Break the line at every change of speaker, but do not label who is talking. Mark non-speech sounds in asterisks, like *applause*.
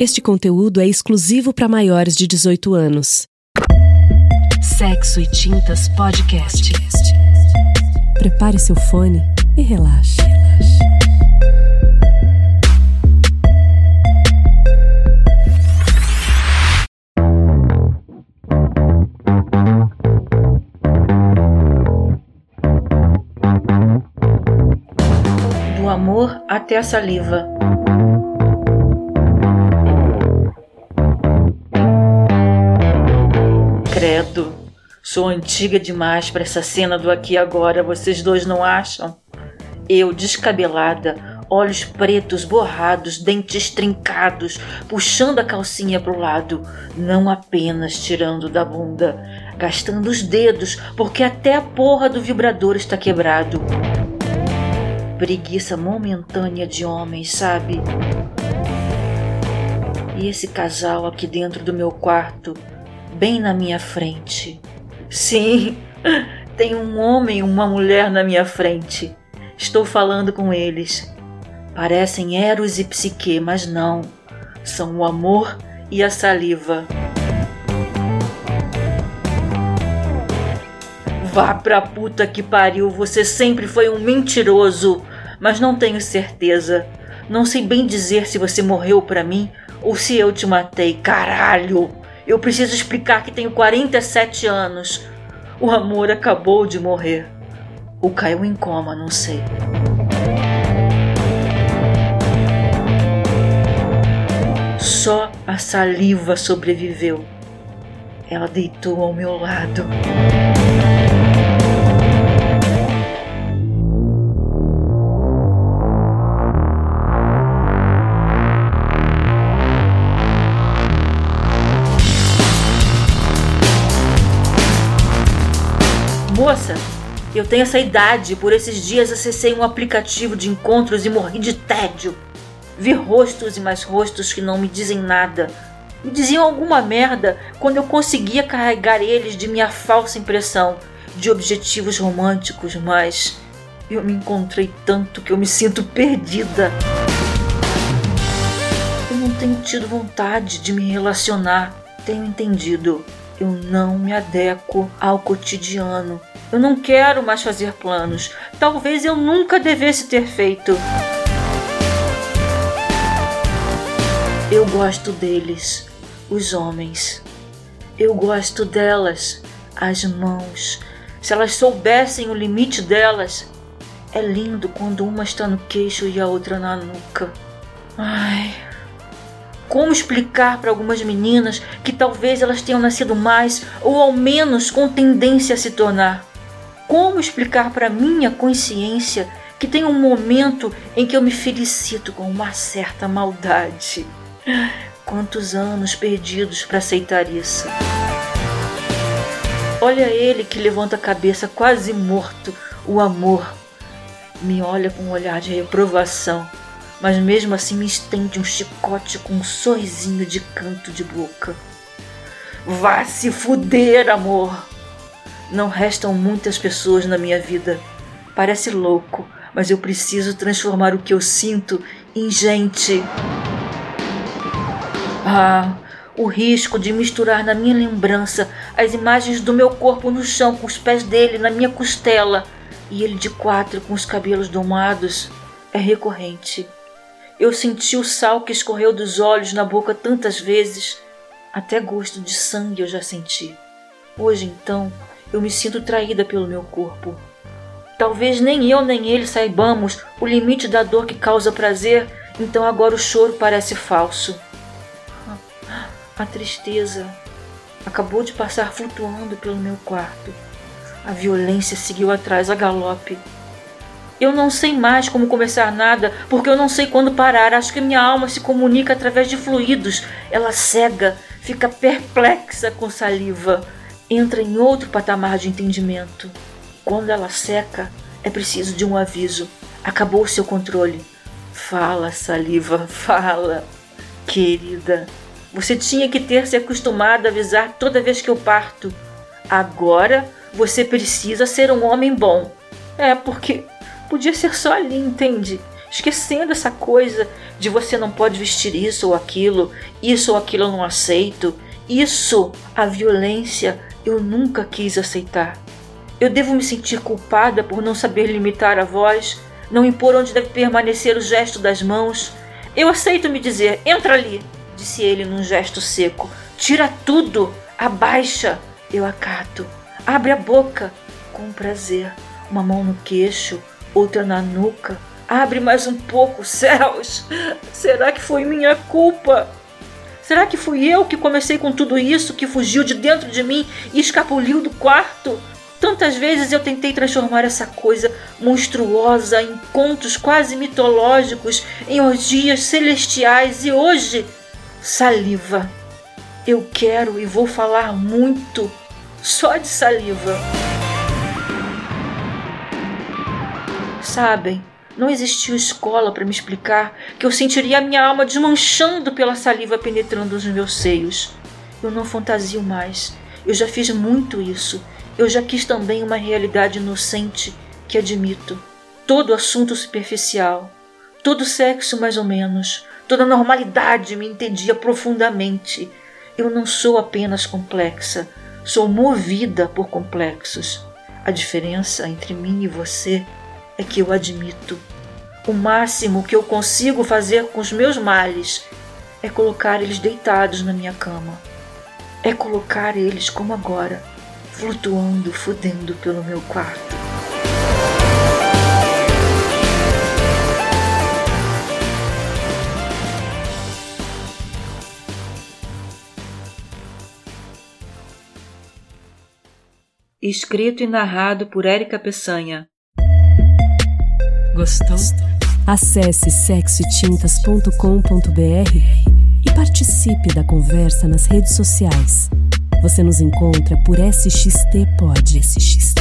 Este conteúdo é exclusivo para maiores de 18 anos. Sexo e Tintas Podcast. Prepare seu fone e relaxe.
Do amor até a saliva. Credo, sou antiga demais para essa cena do aqui e agora, vocês dois não acham? Eu, descabelada, olhos pretos borrados, dentes trincados, puxando a calcinha pro lado, não apenas tirando da bunda, gastando os dedos, porque até a porra do vibrador está quebrado. Preguiça momentânea de homens, sabe? E esse casal aqui dentro do meu quarto bem na minha frente. Sim, *laughs* tem um homem e uma mulher na minha frente. Estou falando com eles. Parecem Eros e Psique, mas não. São o amor e a saliva. Vá pra puta que pariu, você sempre foi um mentiroso, mas não tenho certeza. Não sei bem dizer se você morreu para mim ou se eu te matei, caralho. Eu preciso explicar que tenho 47 anos. O amor acabou de morrer. Ou caiu em coma, não sei. Só a saliva sobreviveu. Ela deitou ao meu lado. Moça, eu tenho essa idade, por esses dias acessei um aplicativo de encontros e morri de tédio. Vi rostos e mais rostos que não me dizem nada. Me diziam alguma merda quando eu conseguia carregar eles de minha falsa impressão de objetivos românticos, mas eu me encontrei tanto que eu me sinto perdida. Eu não tenho tido vontade de me relacionar. Tenho entendido. Eu não me adequo ao cotidiano. Eu não quero mais fazer planos. Talvez eu nunca devesse ter feito. Eu gosto deles, os homens. Eu gosto delas, as mãos. Se elas soubessem o limite delas, é lindo quando uma está no queixo e a outra na nuca. Ai. Como explicar para algumas meninas que talvez elas tenham nascido mais ou ao menos com tendência a se tornar? Como explicar para minha consciência que tem um momento em que eu me felicito com uma certa maldade? Quantos anos perdidos para aceitar isso? Olha ele que levanta a cabeça quase morto, o amor. Me olha com um olhar de reprovação, mas mesmo assim me estende um chicote com um sorrisinho de canto de boca. Vá se fuder, amor! Não restam muitas pessoas na minha vida. Parece louco, mas eu preciso transformar o que eu sinto em gente. Ah, o risco de misturar na minha lembrança as imagens do meu corpo no chão com os pés dele na minha costela e ele de quatro com os cabelos domados é recorrente. Eu senti o sal que escorreu dos olhos na boca tantas vezes, até gosto de sangue eu já senti. Hoje então, eu me sinto traída pelo meu corpo. Talvez nem eu nem ele saibamos o limite da dor que causa prazer, então agora o choro parece falso. A tristeza acabou de passar flutuando pelo meu quarto. A violência seguiu atrás a galope. Eu não sei mais como começar nada, porque eu não sei quando parar. Acho que minha alma se comunica através de fluidos. Ela cega, fica perplexa com saliva entra em outro patamar de entendimento. Quando ela seca, é preciso de um aviso. Acabou o seu controle. Fala, saliva, *laughs* fala. Querida, você tinha que ter se acostumado a avisar toda vez que eu parto. Agora você precisa ser um homem bom. É, porque podia ser só ali, entende? esquecendo essa coisa de você não pode vestir isso ou aquilo, isso ou aquilo eu não aceito. Isso, a violência, eu nunca quis aceitar. Eu devo me sentir culpada por não saber limitar a voz, não impor onde deve permanecer o gesto das mãos. Eu aceito me dizer: entra ali, disse ele num gesto seco. Tira tudo, abaixa. Eu acato. Abre a boca, com prazer. Uma mão no queixo, outra na nuca. Abre mais um pouco, céus! Será que foi minha culpa? Será que fui eu que comecei com tudo isso, que fugiu de dentro de mim e escapuliu do quarto? Tantas vezes eu tentei transformar essa coisa monstruosa em contos quase mitológicos, em orgias celestiais e hoje, saliva. Eu quero e vou falar muito, só de saliva. Sabem, não existiu escola para me explicar que eu sentiria a minha alma desmanchando pela saliva penetrando os meus seios. Eu não fantasio mais. Eu já fiz muito isso eu já quis também uma realidade inocente que admito. Todo assunto superficial, todo sexo mais ou menos, toda normalidade me entendia profundamente. Eu não sou apenas complexa, sou movida por complexos. A diferença entre mim e você é que eu admito. O máximo que eu consigo fazer com os meus males é colocar eles deitados na minha cama. É colocar eles como agora flutuando, fudendo pelo meu quarto. Escrito e narrado por Érica Peçanha.
Gostou? Acesse sexotintas.com.br e participe da conversa nas redes sociais. Você nos encontra por SXT Pod. SXT